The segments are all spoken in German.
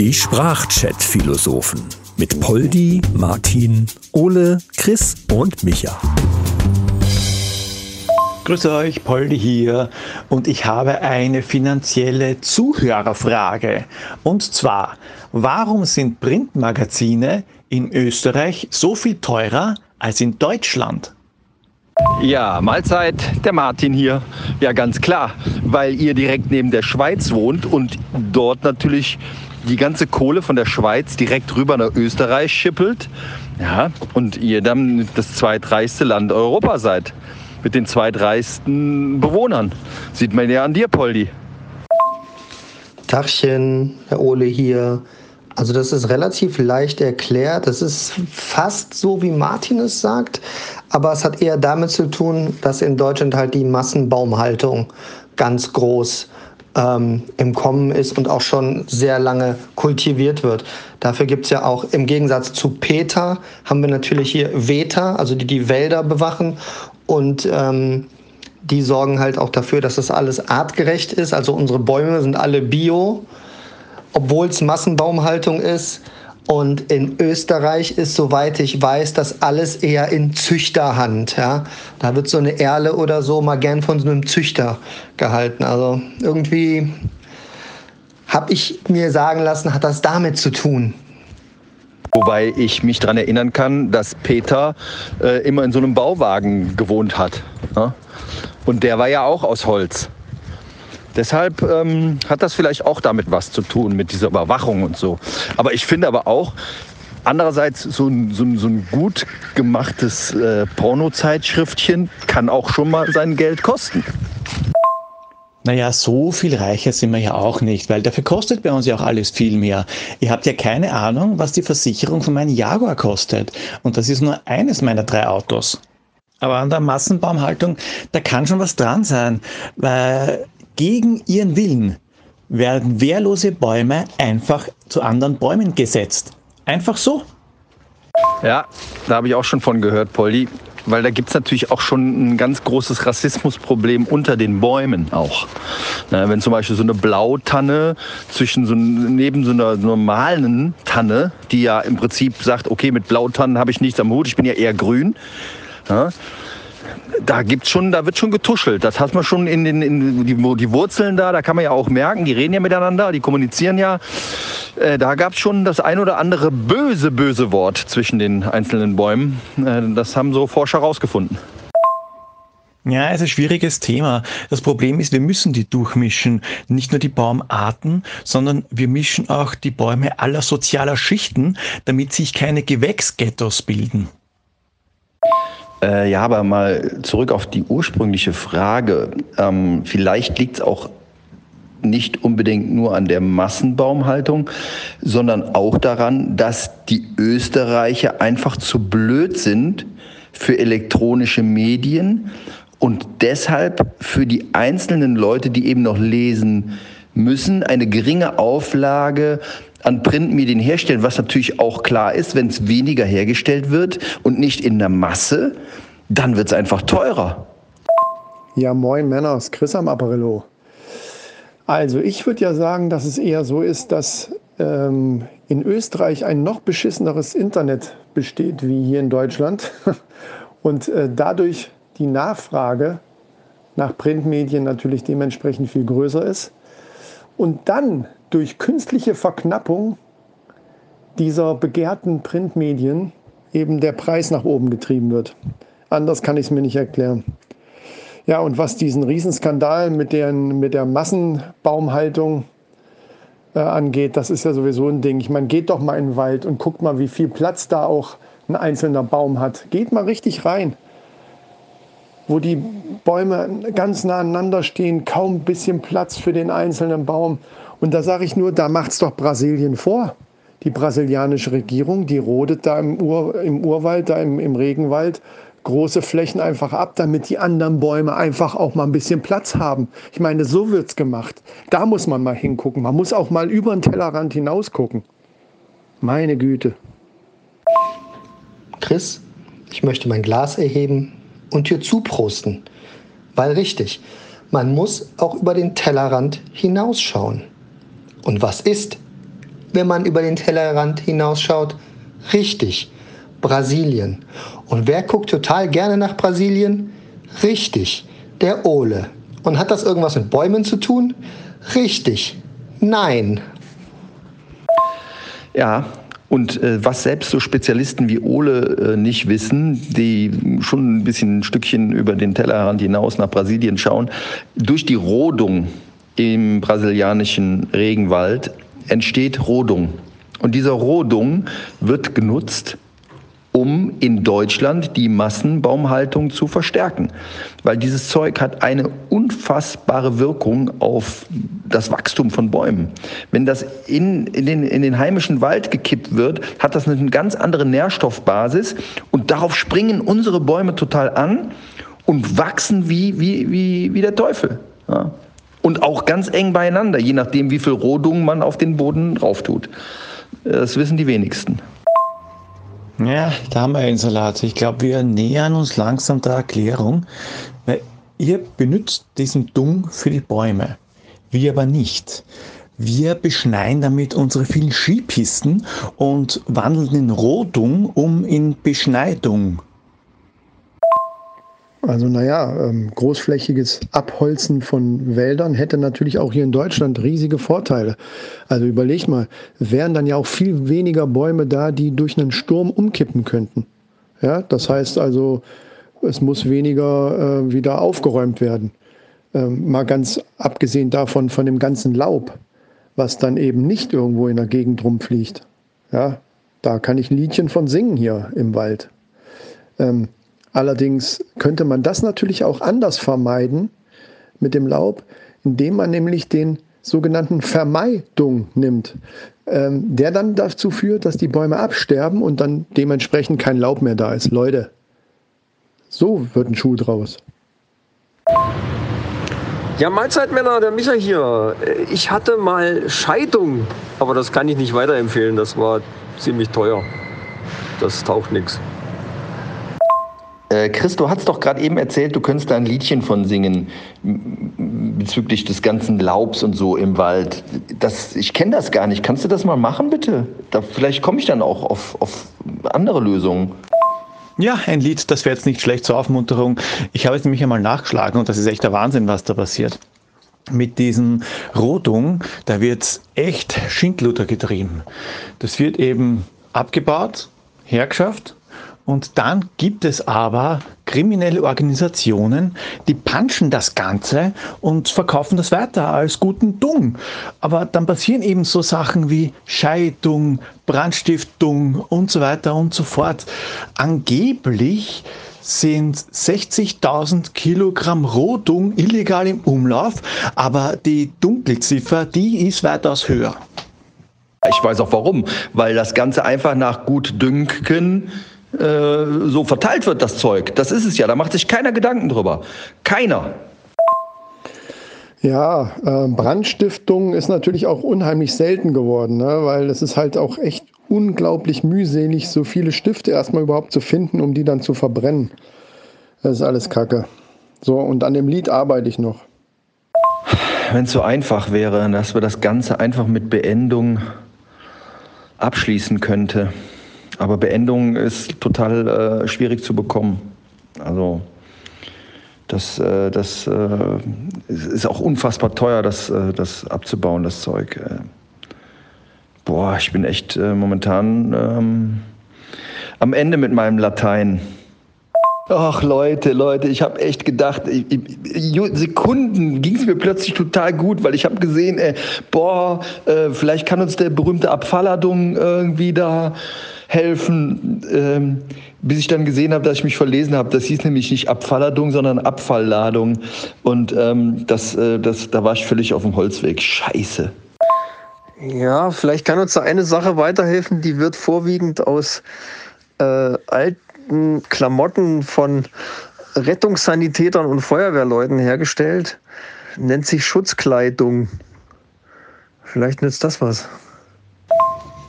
Die Sprachchat-Philosophen mit Poldi, Martin, Ole, Chris und Micha. Grüße euch, Poldi hier und ich habe eine finanzielle Zuhörerfrage. Und zwar, warum sind Printmagazine in Österreich so viel teurer als in Deutschland? Ja, Mahlzeit, der Martin hier. Ja, ganz klar, weil ihr direkt neben der Schweiz wohnt und dort natürlich die ganze Kohle von der Schweiz direkt rüber nach Österreich schippelt. Ja, und ihr dann das zweitreichste Land Europa seid. Mit den zweitreichsten Bewohnern. Sieht man ja an dir, Poldi. Tachchen, Herr Ole hier. Also das ist relativ leicht erklärt. Das ist fast so, wie Martin es sagt. Aber es hat eher damit zu tun, dass in Deutschland halt die Massenbaumhaltung ganz groß ähm, im Kommen ist und auch schon sehr lange kultiviert wird. Dafür gibt es ja auch im Gegensatz zu Peter, haben wir natürlich hier Veter, also die die Wälder bewachen und ähm, die sorgen halt auch dafür, dass das alles artgerecht ist. Also unsere Bäume sind alle bio, obwohl es Massenbaumhaltung ist. Und in Österreich ist, soweit ich weiß, das alles eher in Züchterhand. Ja? Da wird so eine Erle oder so mal gern von so einem Züchter gehalten. Also irgendwie habe ich mir sagen lassen, hat das damit zu tun. Wobei ich mich daran erinnern kann, dass Peter äh, immer in so einem Bauwagen gewohnt hat. Ja? Und der war ja auch aus Holz. Deshalb ähm, hat das vielleicht auch damit was zu tun, mit dieser Überwachung und so. Aber ich finde aber auch, andererseits so ein, so ein, so ein gut gemachtes äh, Pornozeitschriftchen kann auch schon mal sein Geld kosten. Naja, so viel reicher sind wir ja auch nicht, weil dafür kostet bei uns ja auch alles viel mehr. Ihr habt ja keine Ahnung, was die Versicherung von meinem Jaguar kostet. Und das ist nur eines meiner drei Autos. Aber an der Massenbaumhaltung, da kann schon was dran sein, weil gegen ihren Willen werden wehrlose Bäume einfach zu anderen Bäumen gesetzt. Einfach so. Ja, da habe ich auch schon von gehört, Polly. Weil da gibt es natürlich auch schon ein ganz großes Rassismusproblem unter den Bäumen auch. Na, wenn zum Beispiel so eine Blautanne zwischen so, neben so einer normalen Tanne, die ja im Prinzip sagt, okay, mit Blautannen habe ich nichts am Hut, ich bin ja eher grün. Ja, da gibt's schon, da wird schon getuschelt. Das hat man schon in den in die, die, Wurzeln da, da kann man ja auch merken, die reden ja miteinander, die kommunizieren ja. Äh, da gab's schon das ein oder andere böse, böse Wort zwischen den einzelnen Bäumen. Äh, das haben so Forscher herausgefunden. Ja, es ist ein schwieriges Thema. Das Problem ist, wir müssen die durchmischen. Nicht nur die Baumarten, sondern wir mischen auch die Bäume aller sozialer Schichten, damit sich keine Gewächsghettos bilden. Äh, ja, aber mal zurück auf die ursprüngliche Frage. Ähm, vielleicht liegt es auch nicht unbedingt nur an der Massenbaumhaltung, sondern auch daran, dass die Österreicher einfach zu blöd sind für elektronische Medien und deshalb für die einzelnen Leute, die eben noch lesen müssen, eine geringe Auflage an Printmedien herstellen, was natürlich auch klar ist, wenn es weniger hergestellt wird und nicht in der Masse, dann wird es einfach teurer. Ja, moin Männer, ist Chris am Apparillo. Also ich würde ja sagen, dass es eher so ist, dass ähm, in Österreich ein noch beschisseneres Internet besteht wie hier in Deutschland und äh, dadurch die Nachfrage nach Printmedien natürlich dementsprechend viel größer ist. Und dann durch künstliche Verknappung dieser begehrten Printmedien eben der Preis nach oben getrieben wird. Anders kann ich es mir nicht erklären. Ja, und was diesen Riesenskandal mit, den, mit der Massenbaumhaltung äh, angeht, das ist ja sowieso ein Ding. Ich meine, geht doch mal in den Wald und guckt mal, wie viel Platz da auch ein einzelner Baum hat. Geht mal richtig rein. Wo die Bäume ganz nah aneinander stehen, kaum ein bisschen Platz für den einzelnen Baum. Und da sage ich nur, da macht es doch Brasilien vor. Die brasilianische Regierung, die rodet da im, Ur, im Urwald, da im, im Regenwald große Flächen einfach ab, damit die anderen Bäume einfach auch mal ein bisschen Platz haben. Ich meine, so wird es gemacht. Da muss man mal hingucken. Man muss auch mal über den Tellerrand hinaus gucken. Meine Güte. Chris, ich möchte mein Glas erheben und dir zuprosten. Weil richtig, man muss auch über den Tellerrand hinausschauen. Und was ist, wenn man über den Tellerrand hinausschaut? Richtig, Brasilien. Und wer guckt total gerne nach Brasilien? Richtig, der Ole. Und hat das irgendwas mit Bäumen zu tun? Richtig, nein. Ja, und äh, was selbst so Spezialisten wie Ole äh, nicht wissen, die schon ein bisschen ein Stückchen über den Tellerrand hinaus nach Brasilien schauen, durch die Rodung im brasilianischen Regenwald entsteht Rodung. Und diese Rodung wird genutzt, um in Deutschland die Massenbaumhaltung zu verstärken. Weil dieses Zeug hat eine unfassbare Wirkung auf das Wachstum von Bäumen. Wenn das in, in, den, in den heimischen Wald gekippt wird, hat das eine ganz andere Nährstoffbasis und darauf springen unsere Bäume total an und wachsen wie, wie, wie, wie der Teufel. Ja. Und auch ganz eng beieinander, je nachdem, wie viel Rodung man auf den Boden drauf tut. Das wissen die wenigsten. Ja, da haben wir einen Salat. Ich glaube, wir nähern uns langsam der Erklärung, weil ihr benutzt diesen Dung für die Bäume, wir aber nicht. Wir beschneien damit unsere vielen Skipisten und wandeln in Rodung um in Beschneidung. Also naja, ähm, großflächiges Abholzen von Wäldern hätte natürlich auch hier in Deutschland riesige Vorteile. Also überleg mal, wären dann ja auch viel weniger Bäume da, die durch einen Sturm umkippen könnten. Ja, das heißt also, es muss weniger äh, wieder aufgeräumt werden. Ähm, mal ganz abgesehen davon, von dem ganzen Laub, was dann eben nicht irgendwo in der Gegend rumfliegt. Ja, da kann ich ein Liedchen von singen hier im Wald. Ähm, Allerdings könnte man das natürlich auch anders vermeiden mit dem Laub, indem man nämlich den sogenannten Vermeidung nimmt, ähm, der dann dazu führt, dass die Bäume absterben und dann dementsprechend kein Laub mehr da ist. Leute, so wird ein Schuh draus. Ja, Mahlzeit Männer, der Micha hier. Ich hatte mal Scheidung, aber das kann ich nicht weiterempfehlen. Das war ziemlich teuer. Das taucht nichts. Äh, Chris, du hast doch gerade eben erzählt, du könntest da ein Liedchen von singen bezüglich des ganzen Laubs und so im Wald. Das, ich kenne das gar nicht. Kannst du das mal machen, bitte? Da, vielleicht komme ich dann auch auf, auf andere Lösungen. Ja, ein Lied, das wäre jetzt nicht schlecht zur Aufmunterung. Ich habe jetzt nämlich einmal nachgeschlagen und das ist echt der Wahnsinn, was da passiert. Mit diesem Rodung, da wird echt Schindluder getrieben. Das wird eben abgebaut, hergeschafft und dann gibt es aber kriminelle Organisationen, die punchen das Ganze und verkaufen das weiter als guten Dung. Aber dann passieren eben so Sachen wie Scheidung, Brandstiftung und so weiter und so fort. Angeblich sind 60.000 Kilogramm Rohdung illegal im Umlauf, aber die Dunkelziffer, die ist weitaus höher. Ich weiß auch warum, weil das Ganze einfach nach gut Dünken äh, so verteilt wird, das Zeug. Das ist es ja, da macht sich keiner Gedanken drüber. Keiner. Ja, äh, Brandstiftung ist natürlich auch unheimlich selten geworden, ne? weil es ist halt auch echt unglaublich mühselig, so viele Stifte erstmal überhaupt zu finden, um die dann zu verbrennen. Das ist alles Kacke. So, und an dem Lied arbeite ich noch. Wenn es so einfach wäre, dass wir das Ganze einfach mit Beendung abschließen könnte. Aber Beendung ist total äh, schwierig zu bekommen. Also das, äh, das äh, ist auch unfassbar teuer, das, äh, das abzubauen, das Zeug. Äh. Boah, ich bin echt äh, momentan ähm, am Ende mit meinem Latein. Ach Leute, Leute, ich habe echt gedacht, ich, ich, Sekunden ging es mir plötzlich total gut, weil ich habe gesehen, ey, boah, äh, vielleicht kann uns der berühmte Abfalladung irgendwie da helfen, ähm, bis ich dann gesehen habe, dass ich mich verlesen habe. Das hieß nämlich nicht Abfalladung, sondern Abfallladung. Und ähm, das, äh, das, da war ich völlig auf dem Holzweg. Scheiße. Ja, vielleicht kann uns da eine Sache weiterhelfen, die wird vorwiegend aus äh, alten Klamotten von Rettungssanitätern und Feuerwehrleuten hergestellt. Nennt sich Schutzkleidung. Vielleicht nützt das was.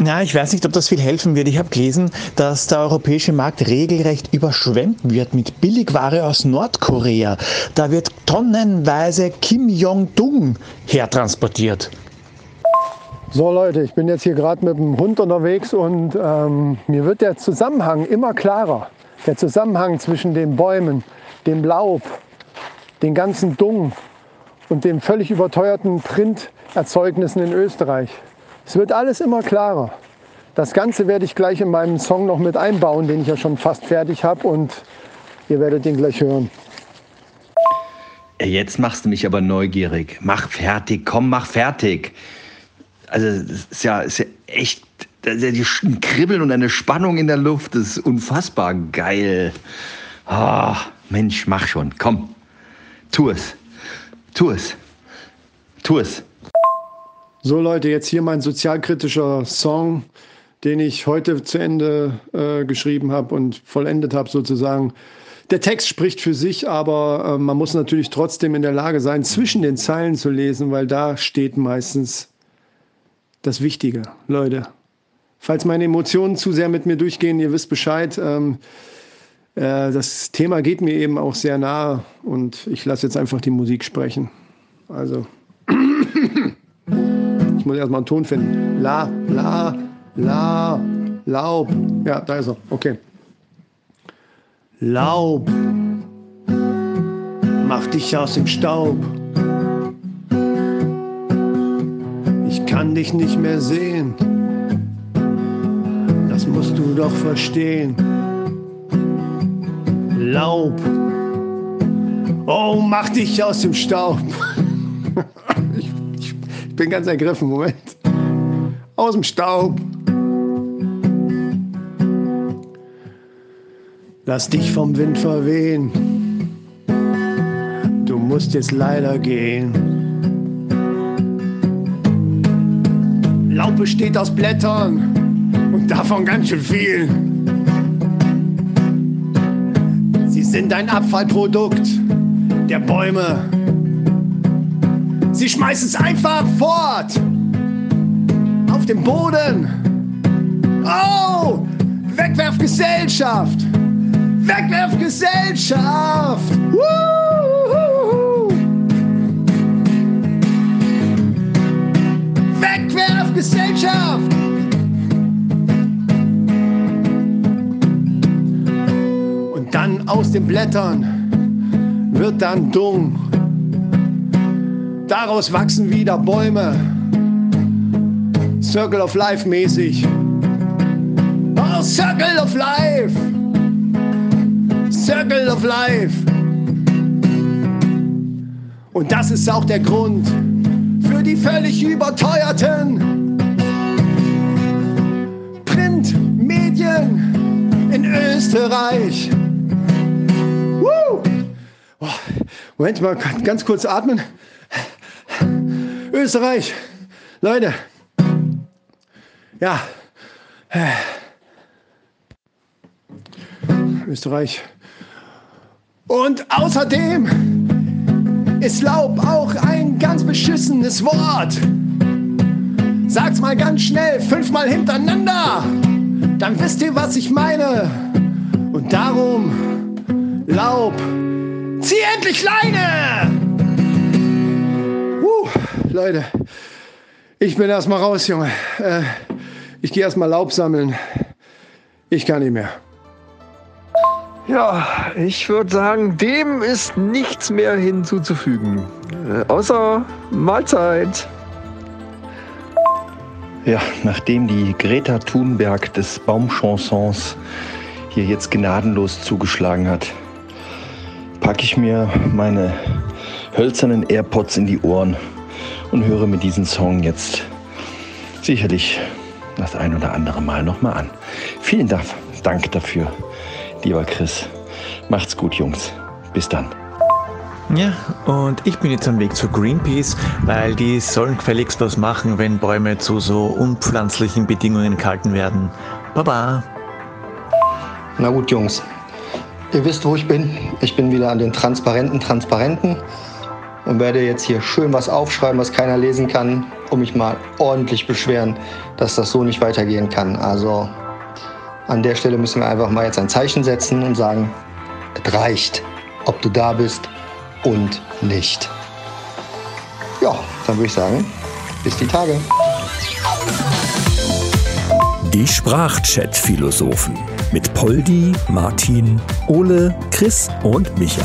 Na, ich weiß nicht, ob das viel helfen wird. Ich habe gelesen, dass der europäische Markt regelrecht überschwemmt wird mit Billigware aus Nordkorea. Da wird tonnenweise Kim Jong-dong hertransportiert. So Leute, ich bin jetzt hier gerade mit dem Hund unterwegs und ähm, mir wird der Zusammenhang immer klarer. Der Zusammenhang zwischen den Bäumen, dem Laub, den ganzen Dung und den völlig überteuerten Printerzeugnissen in Österreich. Es wird alles immer klarer. Das Ganze werde ich gleich in meinem Song noch mit einbauen, den ich ja schon fast fertig habe und ihr werdet ihn gleich hören. Jetzt machst du mich aber neugierig. Mach fertig, komm, mach fertig. Also, es ist ja, ist ja echt, ein Kribbeln und eine Spannung in der Luft. Das ist unfassbar geil. Oh, Mensch, mach schon, komm. Tu es. Tu es. Tu es. So Leute, jetzt hier mein sozialkritischer Song, den ich heute zu Ende äh, geschrieben habe und vollendet habe sozusagen. Der Text spricht für sich, aber äh, man muss natürlich trotzdem in der Lage sein, zwischen den Zeilen zu lesen, weil da steht meistens das Wichtige. Leute, falls meine Emotionen zu sehr mit mir durchgehen, ihr wisst Bescheid. Ähm, äh, das Thema geht mir eben auch sehr nahe und ich lasse jetzt einfach die Musik sprechen. Also, ich muss erstmal einen Ton finden. La, la, la, Laub. Ja, da ist er. Okay. Laub, mach dich aus dem Staub. Ich kann dich nicht mehr sehen. Das musst du doch verstehen. Laub, oh, mach dich aus dem Staub. Bin ganz ergriffen, Moment. Aus dem Staub. Lass dich vom Wind verwehen. Du musst jetzt leider gehen. Laub besteht aus Blättern und davon ganz schön viel. Sie sind ein Abfallprodukt der Bäume. Sie schmeißen es einfach fort auf den Boden. Oh, Wegwerfgesellschaft. Wegwerfgesellschaft. Wegwerfgesellschaft. Und dann aus den Blättern wird dann Dung. Daraus wachsen wieder Bäume. Circle of Life mäßig. Oh, Circle of Life. Circle of Life. Und das ist auch der Grund für die völlig überteuerten Printmedien in Österreich. Woo! Oh, Moment mal, ganz kurz atmen. Österreich, Leute. Ja. Österreich und außerdem ist Laub auch ein ganz beschissenes Wort. Sag's mal ganz schnell, fünfmal hintereinander. Dann wisst ihr, was ich meine. Und darum, Laub, zieh endlich Leine! Uh, Leute, ich bin erstmal raus, Junge. Äh, ich gehe erstmal Laub sammeln. Ich kann nicht mehr. Ja, ich würde sagen, dem ist nichts mehr hinzuzufügen. Äh, außer Mahlzeit. Ja, nachdem die Greta Thunberg des Baumchansons hier jetzt gnadenlos zugeschlagen hat, packe ich mir meine hölzernen AirPods in die Ohren und höre mir diesen Song jetzt sicherlich das ein oder andere Mal nochmal an. Vielen Dank dafür lieber Chris. Macht's gut, Jungs. Bis dann. Ja, und ich bin jetzt am Weg zu Greenpeace, weil die sollen gefälligst was machen, wenn Bäume zu so unpflanzlichen Bedingungen gehalten werden. Baba. Na gut, Jungs. Ihr wisst, wo ich bin. Ich bin wieder an den transparenten Transparenten und werde jetzt hier schön was aufschreiben, was keiner lesen kann, um mich mal ordentlich beschweren, dass das so nicht weitergehen kann. Also an der Stelle müssen wir einfach mal jetzt ein Zeichen setzen und sagen, es reicht, ob du da bist und nicht. Ja, dann würde ich sagen, bis die Tage. Die Sprachchat-Philosophen mit Poldi, Martin, Ole, Chris und Micha.